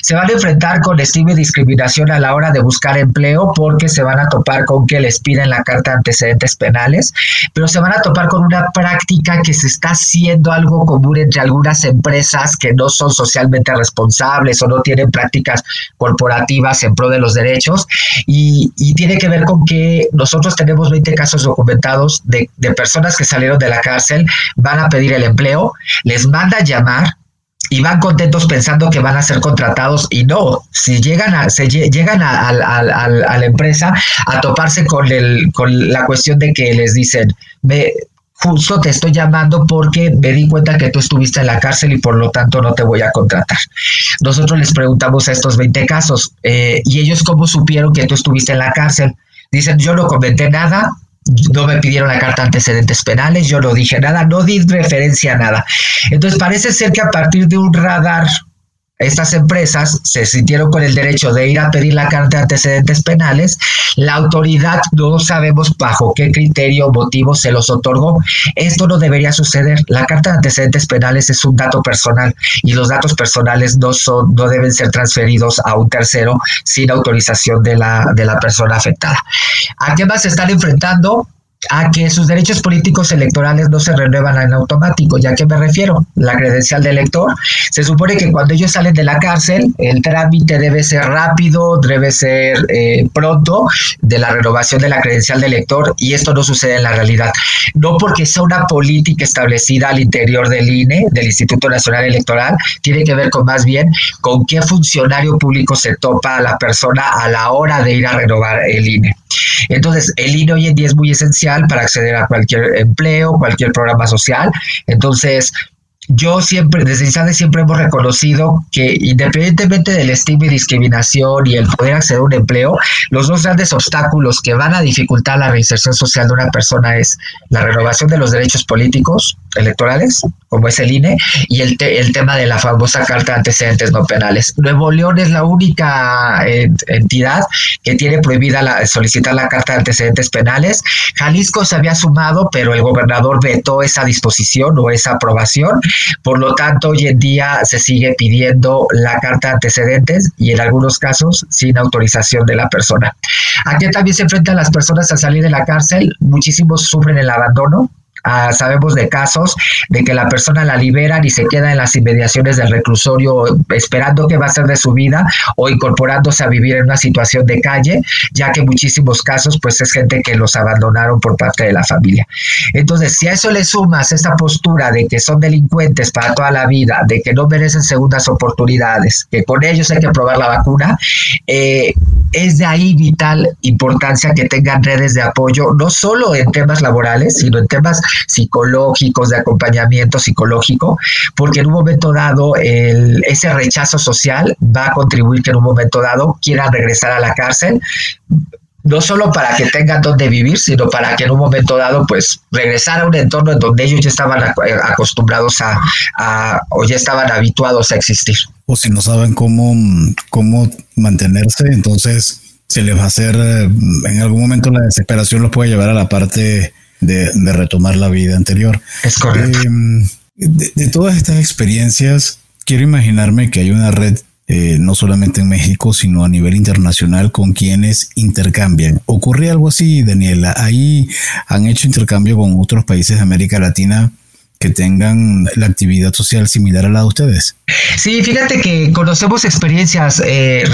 Se van a enfrentar con estigma y discriminación a la hora de buscar empleo porque se van a topar con que les piden la carta de antecedentes penales, pero se van a topar con una práctica que se está haciendo algo común entre algunas empresas que no son socialmente responsables o no tienen prácticas corporativas en pro de los derechos. Y, tiene que ver con que nosotros tenemos 20 casos documentados de, de personas que salieron de la cárcel, van a pedir el empleo, les mandan llamar, y van contentos pensando que van a ser contratados y no, si llegan a, se llegan a, la empresa a toparse con, el, con la cuestión de que les dicen, me, justo te estoy llamando porque me di cuenta que tú estuviste en la cárcel y por lo tanto no te voy a contratar. Nosotros les preguntamos a estos 20 casos, eh, ¿y ellos cómo supieron que tú estuviste en la cárcel? Dicen, yo no comenté nada, no me pidieron la carta antecedentes penales, yo no dije nada, no di referencia a nada. Entonces parece ser que a partir de un radar estas empresas se sintieron con el derecho de ir a pedir la carta de antecedentes penales. La autoridad no sabemos bajo qué criterio o motivo se los otorgó. Esto no debería suceder. La carta de antecedentes penales es un dato personal y los datos personales no son, no deben ser transferidos a un tercero sin autorización de la, de la persona afectada. ¿A qué más se están enfrentando? A que sus derechos políticos electorales no se renuevan en automático. ¿Ya qué me refiero? La credencial de elector. Se supone que cuando ellos salen de la cárcel, el trámite debe ser rápido, debe ser eh, pronto de la renovación de la credencial de elector y esto no sucede en la realidad. No porque sea una política establecida al interior del INE, del Instituto Nacional Electoral, tiene que ver con más bien con qué funcionario público se topa a la persona a la hora de ir a renovar el INE. Entonces, el INE hoy en día es muy esencial para acceder a cualquier empleo, cualquier programa social. Entonces, yo siempre, desde INSADE siempre hemos reconocido que independientemente del estigma y discriminación y el poder acceder a un empleo, los dos grandes obstáculos que van a dificultar la reinserción social de una persona es la renovación de los derechos políticos electorales, como es el INE, y el, el tema de la famosa carta de antecedentes no penales. Nuevo León es la única entidad que tiene prohibida la, solicitar la carta de antecedentes penales. Jalisco se había sumado, pero el gobernador vetó esa disposición o esa aprobación por lo tanto, hoy en día se sigue pidiendo la carta de antecedentes y en algunos casos sin autorización de la persona. Aquí también se enfrentan las personas a salir de la cárcel. Muchísimos sufren el abandono, Sabemos de casos de que la persona la liberan y se queda en las inmediaciones del reclusorio esperando qué va a ser de su vida o incorporándose a vivir en una situación de calle, ya que en muchísimos casos pues es gente que los abandonaron por parte de la familia. Entonces, si a eso le sumas esa postura de que son delincuentes para toda la vida, de que no merecen segundas oportunidades, que con ellos hay que probar la vacuna, eh, es de ahí vital importancia que tengan redes de apoyo, no solo en temas laborales, sino en temas psicológicos, de acompañamiento psicológico, porque en un momento dado ese rechazo social va a contribuir que en un momento dado quieran regresar a la cárcel, no solo para que tengan donde vivir, sino para que en un momento dado, pues, regresar a un entorno en donde ellos ya estaban acostumbrados a, o ya estaban habituados a existir. O si no saben cómo, cómo mantenerse, entonces se les va a hacer, en algún momento la desesperación los puede llevar a la parte de, retomar la vida anterior. Es correcto. Em, de, todas estas experiencias, quiero imaginarme que hay una red eh, no solamente en México, sino a nivel internacional con quienes intercambian. ¿Ocurre algo así, Daniela? Ahí han hecho intercambio con otros países de América Latina que tengan la actividad social similar a la de ustedes. Sí, fíjate que conocemos experiencias eh,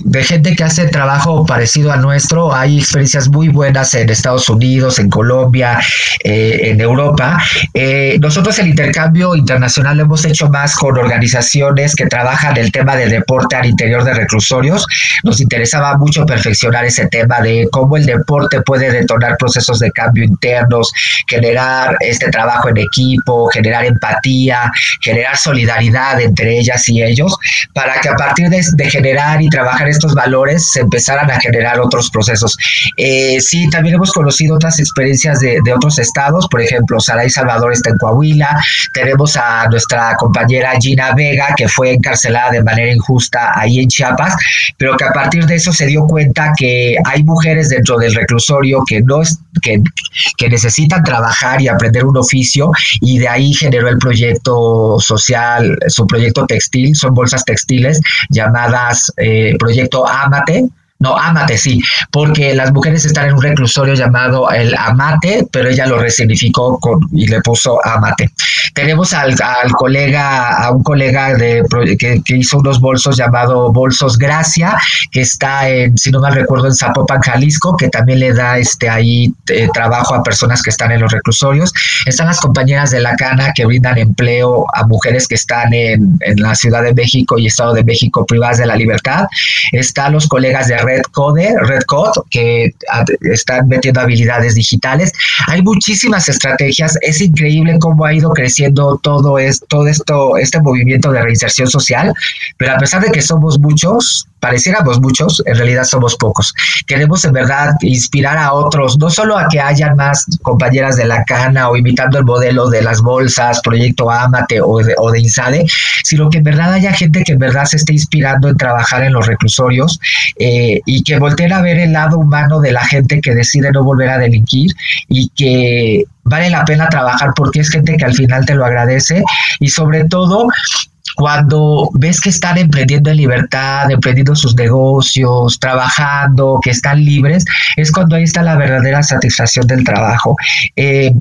de gente que hace trabajo parecido al nuestro. Hay experiencias muy buenas en Estados Unidos, en Colombia, eh, en Europa. Eh, nosotros el intercambio internacional lo hemos hecho más con organizaciones que trabajan el tema del deporte al interior de reclusorios. Nos interesaba mucho perfeccionar ese tema de cómo el deporte puede detonar procesos de cambio internos, generar este trabajo en equipo generar empatía, generar solidaridad entre ellas y ellos, para que a partir de, generar y trabajar estos valores se empezaran a generar otros procesos. Eh, sí, también hemos conocido otras experiencias de, otros estados, por ejemplo, Saray Salvador está en Coahuila, tenemos a nuestra compañera Gina Vega, que fue encarcelada de manera injusta ahí en Chiapas, pero que a partir de eso se dio cuenta que hay mujeres dentro del reclusorio que no es, que, que necesitan trabajar y aprender un oficio y de ahí generó el proyecto social, su proyecto textil, son bolsas textiles llamadas eh, Proyecto Amate, no, Amate, sí, porque las mujeres están en un reclusorio llamado el Amate, pero ella lo resignificó y le puso Amate. Tenemos al, colega, a un colega de, que, hizo unos bolsos llamado Bolsos Gracia, que está en, si no mal recuerdo, en Zapopan, Jalisco, que también le da este ahí eh, trabajo a personas que están en los reclusorios. Están las compañeras de la Cana que brindan empleo a mujeres que están en, en la Ciudad de México y Estado de México privadas de la libertad. Están los colegas de Red Code, Red Code, que están metiendo habilidades digitales. Hay muchísimas estrategias. Es increíble cómo ha ido creciendo todo, esto, todo esto, este movimiento de reinserción social, pero a pesar de que somos muchos, pareciéramos muchos, en realidad somos pocos. Queremos en verdad inspirar a otros, no solo a que hayan más compañeras de la cana o imitando el modelo de las bolsas, Proyecto Amate o de, o de INSADE, sino que en verdad haya gente que en verdad se esté inspirando en trabajar en los reclusorios eh, y que volteen a ver el lado humano de la gente que decide no volver a delinquir y que vale la pena trabajar porque es gente que al final te lo agradece y sobre todo cuando ves que están emprendiendo en libertad, emprendiendo sus negocios, trabajando, que están libres, es cuando ahí está la verdadera satisfacción del trabajo. Eh,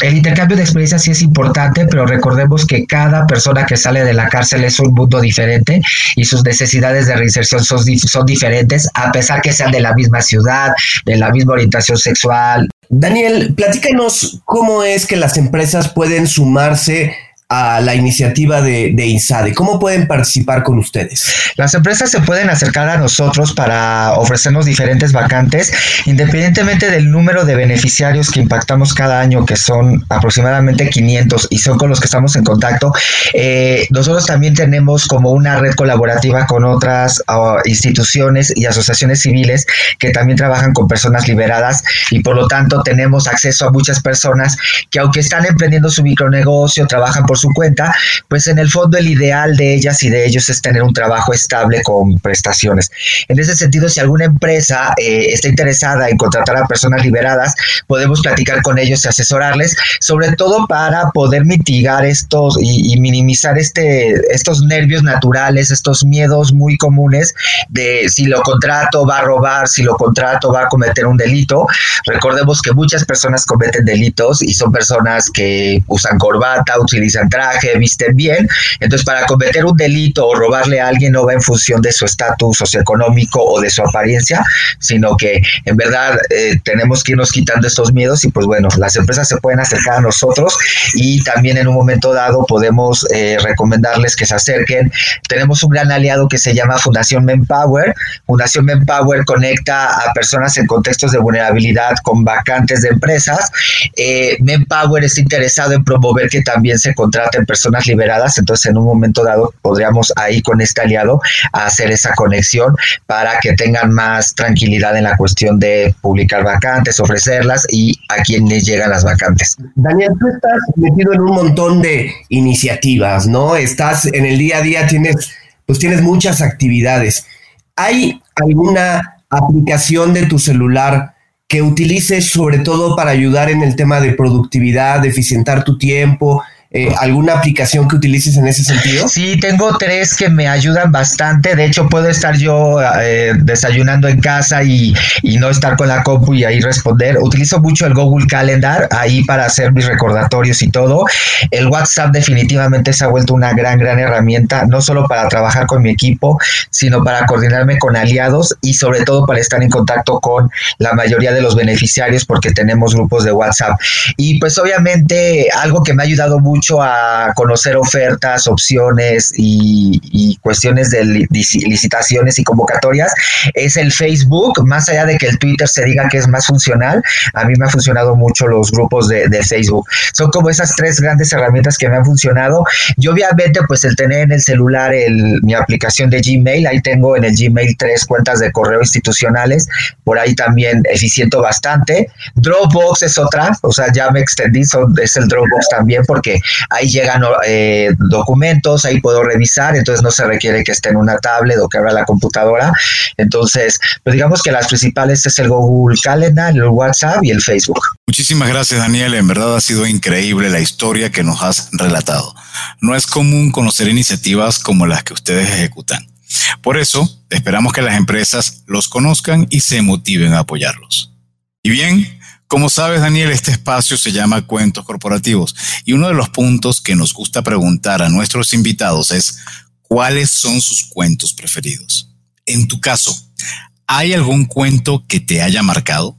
el intercambio de experiencias sí es importante, pero recordemos que cada persona que sale de la cárcel es un mundo diferente y sus necesidades de reinserción son, son diferentes, a pesar que sean de la misma ciudad, de la misma orientación sexual. Daniel, platícanos cómo es que las empresas pueden sumarse a la iniciativa de, de, INSADE? ¿Cómo pueden participar con ustedes? Las empresas se pueden acercar a nosotros para ofrecernos diferentes vacantes, independientemente del número de beneficiarios que impactamos cada año, que son aproximadamente 500 y son con los que estamos en contacto. Eh, nosotros también tenemos como una red colaborativa con otras uh, instituciones y asociaciones civiles que también trabajan con personas liberadas y por lo tanto tenemos acceso a muchas personas que aunque están emprendiendo su micronegocio, trabajan por su cuenta, pues en el fondo el ideal de ellas y de ellos es tener un trabajo estable con prestaciones. En ese sentido, si alguna empresa eh, está interesada en contratar a personas liberadas, podemos platicar con ellos y asesorarles, sobre todo para poder mitigar estos y, minimizar este, estos nervios naturales, estos miedos muy comunes de si lo contrato va a robar, si lo contrato va a cometer un delito. Recordemos que muchas personas cometen delitos y son personas que usan corbata, utilizan traje, visten bien. Entonces, para cometer un delito o robarle a alguien no va en función de su estatus socioeconómico o de su apariencia, sino que en verdad eh, tenemos que irnos quitando estos miedos y pues bueno, las empresas se pueden acercar a nosotros y también en un momento dado podemos eh, recomendarles que se acerquen. Tenemos un gran aliado que se llama Fundación Manpower. Fundación Manpower conecta a personas en contextos de vulnerabilidad con vacantes de empresas. Eh, Manpower está interesado en promover que también se contraten en personas liberadas, entonces en un momento dado podríamos ahí con este aliado hacer esa conexión para que tengan más tranquilidad en la cuestión de publicar vacantes, ofrecerlas y a quienes llegan las vacantes. Daniel, tú estás metido en un montón de iniciativas, ¿no? Estás en el día a día, tienes, pues tienes muchas actividades. ¿Hay alguna aplicación de tu celular que utilices sobre todo para ayudar en el tema de productividad, de eficientar tu tiempo, eh, alguna aplicación que utilices en ese sentido? Sí, tengo tres que me ayudan bastante. De hecho, puedo estar yo eh, desayunando en casa y, y, no estar con la compu y ahí responder. Utilizo mucho el Google Calendar ahí para hacer mis recordatorios y todo. El WhatsApp definitivamente se ha vuelto una gran, gran herramienta, no solo para trabajar con mi equipo, sino para coordinarme con aliados y sobre todo para estar en contacto con la mayoría de los beneficiarios porque tenemos grupos de WhatsApp. Y pues obviamente algo que me ha ayudado mucho a conocer ofertas, opciones y, cuestiones de licitaciones y convocatorias es el Facebook, más allá de que el Twitter se diga que es más funcional, a mí me ha funcionado mucho los grupos de, Facebook. Son como esas tres grandes herramientas que me han funcionado. Y obviamente pues el tener en el celular el, mi aplicación de Gmail, ahí tengo en el Gmail tres cuentas de correo institucionales, por ahí también eficiento bastante. Dropbox es otra, o sea, ya me extendí, es el Dropbox también porque ahí llegan eh, documentos, ahí puedo revisar, entonces no se requiere que esté en una tablet o que abra la computadora. Entonces, pues digamos que las principales es el Google Calendar, el WhatsApp y el Facebook. Muchísimas gracias, Daniel. En verdad ha sido increíble la historia que nos has relatado. No es común conocer iniciativas como las que ustedes ejecutan. Por eso, esperamos que las empresas los conozcan y se motiven a apoyarlos. Y bien, como sabes, Daniel, este espacio se llama Cuentos Corporativos y uno de los puntos que nos gusta preguntar a nuestros invitados es cuáles son sus cuentos preferidos. En tu caso, ¿hay algún cuento que te haya marcado?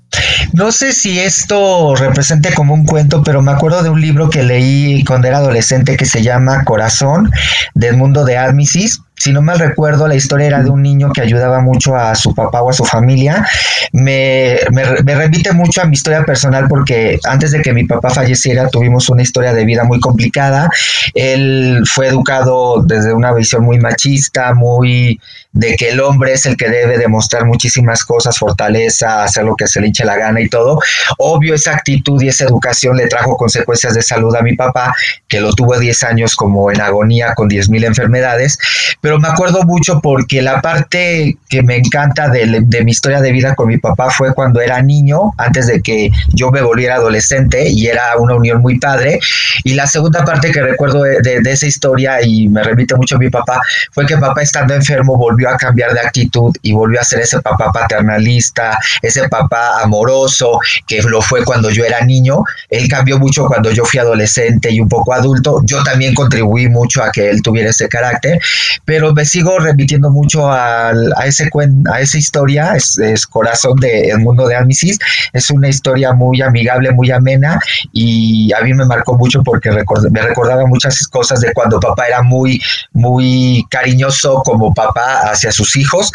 No sé si esto represente como un cuento, pero me acuerdo de un libro que leí cuando era adolescente que se llama Corazón, del mundo de Admisis. Si no mal recuerdo, la historia era de un niño que ayudaba mucho a su papá o a su familia. Me, me, remite mucho a mi historia personal porque antes de que mi papá falleciera tuvimos una historia de vida muy complicada. Él fue educado desde una visión muy machista, muy de que el hombre es el que debe demostrar muchísimas cosas, fortaleza, hacer lo que se le hinche la gana y todo. Obvio, esa actitud y esa educación le trajo consecuencias de salud a mi papá, que lo tuvo 10 años como en agonía con 10.000 enfermedades, pero me acuerdo mucho porque la parte que me encanta de, mi historia de vida con mi papá fue cuando era niño, antes de que yo me volviera adolescente y era una unión muy padre. Y la segunda parte que recuerdo de, esa historia y me remite mucho a mi papá fue que papá estando enfermo volvió a cambiar de actitud y volvió a ser ese papá paternalista, ese papá amoroso que lo fue cuando yo era niño. Él cambió mucho cuando yo fui adolescente y un poco adulto. Yo también contribuí mucho a que él tuviera ese carácter, pero me sigo repitiendo mucho a, ese a esa historia, es, Corazón de El Mundo de Amisis. Es una historia muy amigable, muy amena y a mí me marcó mucho porque me recordaba muchas cosas de cuando papá era muy, muy cariñoso como papá hacia sus hijos,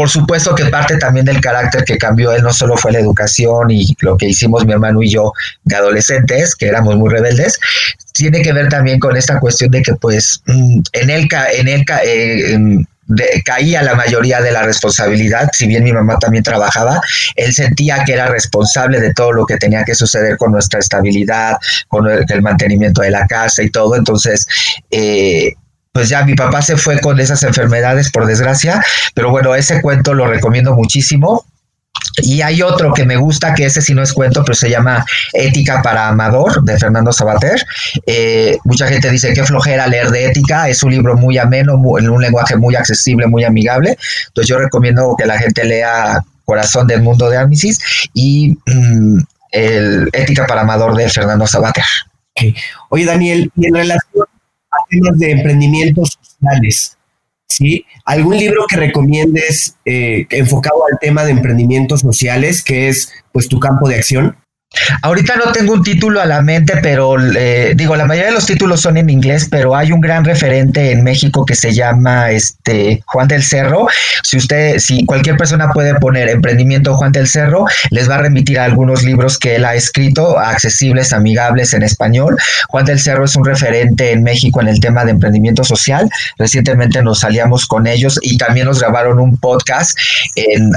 por supuesto que parte también del carácter que cambió él no solo fue la educación y lo que hicimos mi hermano y yo de adolescentes, que éramos muy rebeldes, tiene que ver también con esta cuestión de que pues mm, en él, en él eh, caía la mayoría de la responsabilidad, si bien mi mamá también trabajaba, él sentía que era responsable de todo lo que tenía que suceder con nuestra estabilidad, con el, mantenimiento de la casa y todo, entonces... Eh, pues ya mi papá se fue con esas enfermedades, por desgracia, pero bueno, ese cuento lo recomiendo muchísimo. Y hay otro que me gusta, que ese sí no es cuento, pero se llama Ética para Amador, de Fernando Sabater. Eh, mucha gente dice que flojera leer de ética, es un libro muy ameno, en un lenguaje muy accesible, muy amigable. Entonces yo recomiendo que la gente lea Corazón del Mundo de Amisis y mm, el Ética para Amador de Fernando Sabater. Oye, Daniel, y en relación temas de emprendimientos sociales. ¿sí? ¿Algún libro que recomiendes eh, enfocado al tema de emprendimientos sociales, que es pues tu campo de acción? Ahorita no tengo un título a la mente, pero eh, digo, la mayoría de los títulos son en inglés, pero hay un gran referente en México que se llama este Juan del Cerro. Si usted, si cualquier persona puede poner emprendimiento Juan del Cerro, les va a remitir a algunos libros que él ha escrito, accesibles, amigables en español. Juan del Cerro es un referente en México en el tema de emprendimiento social. Recientemente nos salíamos con ellos y también nos grabaron un podcast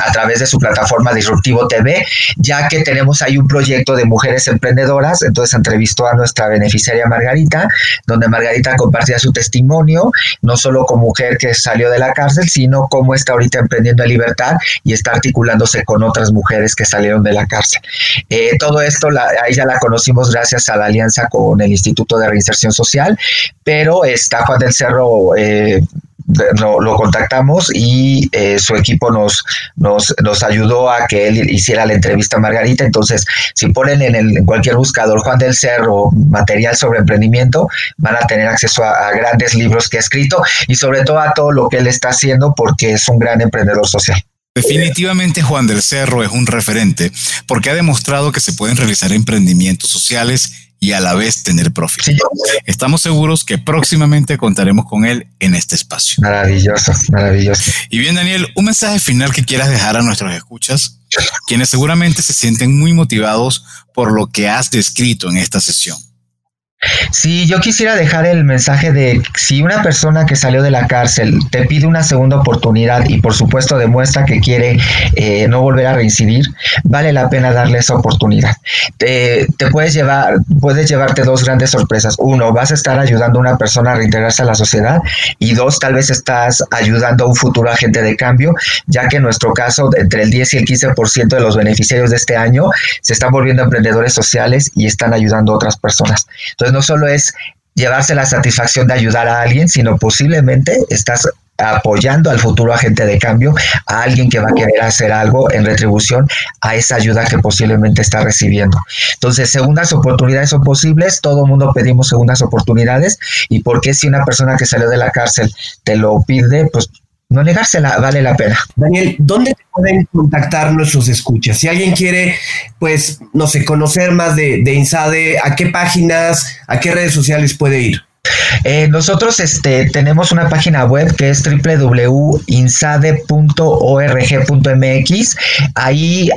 a través de su plataforma Disruptivo TV, ya que tenemos ahí un proyecto de mujeres emprendedoras, entonces entrevistó a nuestra beneficiaria Margarita, donde Margarita compartía su testimonio, no solo como mujer que salió de la cárcel, sino cómo está ahorita emprendiendo en libertad y está articulándose con otras mujeres que salieron de la cárcel. Eh, todo esto, la, a ella la conocimos gracias a la alianza con el Instituto de Reinserción Social, pero está Juan del Cerro eh, lo, contactamos y eh, su equipo nos, nos, nos, ayudó a que él hiciera la entrevista a Margarita. Entonces, si ponen en, el, cualquier buscador Juan del Cerro material sobre emprendimiento, van a tener acceso a grandes libros que ha escrito y sobre todo a todo lo que él está haciendo porque es un gran emprendedor social. Definitivamente Juan del Cerro es un referente porque ha demostrado que se pueden realizar emprendimientos sociales y a la vez tener profit. Estamos seguros que próximamente contaremos con él en este espacio. Maravilloso, maravilloso. Y bien, Daniel, un mensaje final que quieras dejar a nuestros escuchas, quienes seguramente se sienten muy motivados por lo que has descrito en esta sesión. Sí, yo quisiera dejar el mensaje de si una persona que salió de la cárcel te pide una segunda oportunidad y por supuesto demuestra que quiere eh, no volver a reincidir, vale la pena darle esa oportunidad. Te, puedes llevar, puedes llevarte dos grandes sorpresas. Uno, vas a estar ayudando a una persona a reintegrarse a la sociedad y dos, tal vez estás ayudando a un futuro agente de cambio, ya que en nuestro caso, entre el 10 y el 15% de los beneficiarios de este año se están volviendo emprendedores sociales y están ayudando a otras personas. Entonces, no solo es llevarse la satisfacción de ayudar a alguien, sino posiblemente estás apoyando al futuro agente de cambio, a alguien que va a querer hacer algo en retribución a esa ayuda que posiblemente está recibiendo. Entonces, segundas oportunidades son posibles, todo mundo pedimos segundas oportunidades. Y porque si una persona que salió de la cárcel te lo pide, pues no negársela, vale la pena. Daniel, ¿dónde pueden contactar nuestros escuchas? Si alguien quiere, pues, no sé, conocer más de, de INSADE, ¿a qué páginas, a qué redes sociales puede ir? Eh, nosotros este, tenemos una página web que es www.insade.org.mx. Ahí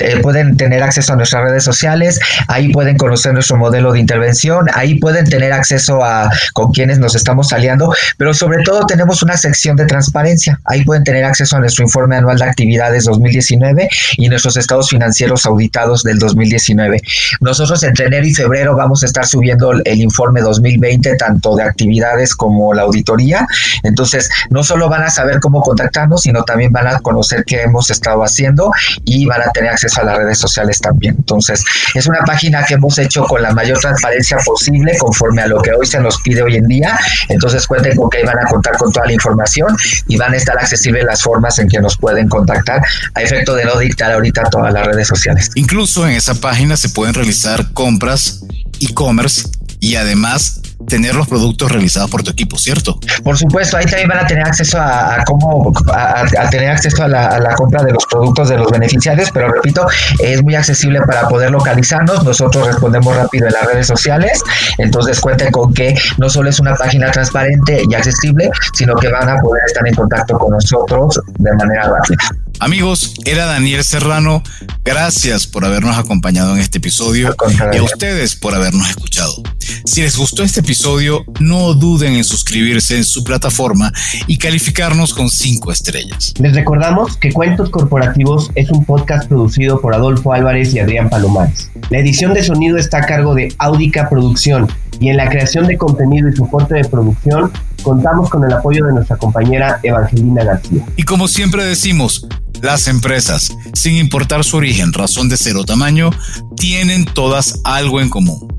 eh, pueden tener acceso a nuestras redes sociales, ahí pueden conocer nuestro modelo de intervención, ahí pueden tener acceso a con quienes nos estamos aliando, pero sobre todo tenemos una sección de transparencia. Ahí pueden tener acceso a nuestro informe anual de actividades 2019 y nuestros estados financieros auditados del 2019. Nosotros entre enero y febrero vamos a estar subiendo el informe 2020 tanto de actividades como la auditoría. Entonces, no solo van a saber cómo contactarnos, sino también van a conocer qué hemos estado haciendo y van a tener acceso a las redes sociales también. Entonces, es una página que hemos hecho con la mayor transparencia posible conforme a lo que hoy se nos pide hoy en día. Entonces, cuenten con que van a contar con toda la información y van a estar accesibles las formas en que nos pueden contactar a efecto de no dictar ahorita todas las redes sociales. Incluso en esa página se pueden realizar compras e-commerce y además tener los productos realizados por tu equipo, ¿cierto? Por supuesto, ahí también van a tener acceso a, cómo a, tener acceso a la, compra de los productos de los beneficiarios, pero repito, es muy accesible para poder localizarnos. Nosotros respondemos rápido en las redes sociales, entonces cuenten con que no solo es una página transparente y accesible, sino que van a poder estar en contacto con nosotros de manera rápida. Amigos, era Daniel Serrano. Gracias por habernos acompañado en este episodio y a ustedes por habernos escuchado. Si les gustó este episodio, no duden en suscribirse en su plataforma y calificarnos con cinco estrellas. Les recordamos que Cuentos Corporativos es un podcast producido por Adolfo Álvarez y Adrián Palomares. La edición de sonido está a cargo de Audica Producción y en la creación de contenido y soporte de producción contamos con el apoyo de nuestra compañera Evangelina García. Y como siempre decimos, las empresas, sin importar su origen, razón de ser o tamaño, tienen todas algo en común.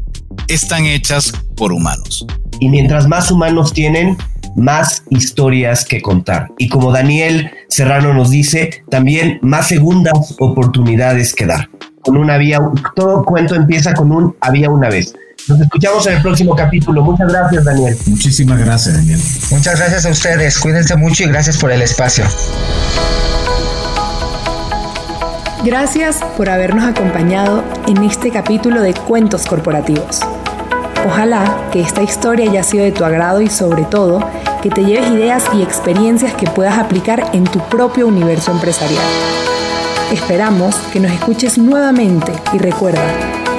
Están hechas por humanos. Y mientras más humanos tienen, más historias que contar. Y como Daniel Serrano nos dice, también más segundas oportunidades que dar. Con una vía, todo cuento empieza con un había una vez. Nos escuchamos en el próximo capítulo. Muchas gracias, Daniel. Muchísimas gracias, Daniel. Muchas gracias a ustedes. Cuídense mucho y gracias por el espacio. Gracias por habernos acompañado en este capítulo de Cuentos Corporativos. Ojalá que esta historia haya sido de tu agrado y sobre todo que te lleves ideas y experiencias que puedas aplicar en tu propio universo empresarial. Esperamos que nos escuches nuevamente y recuerda,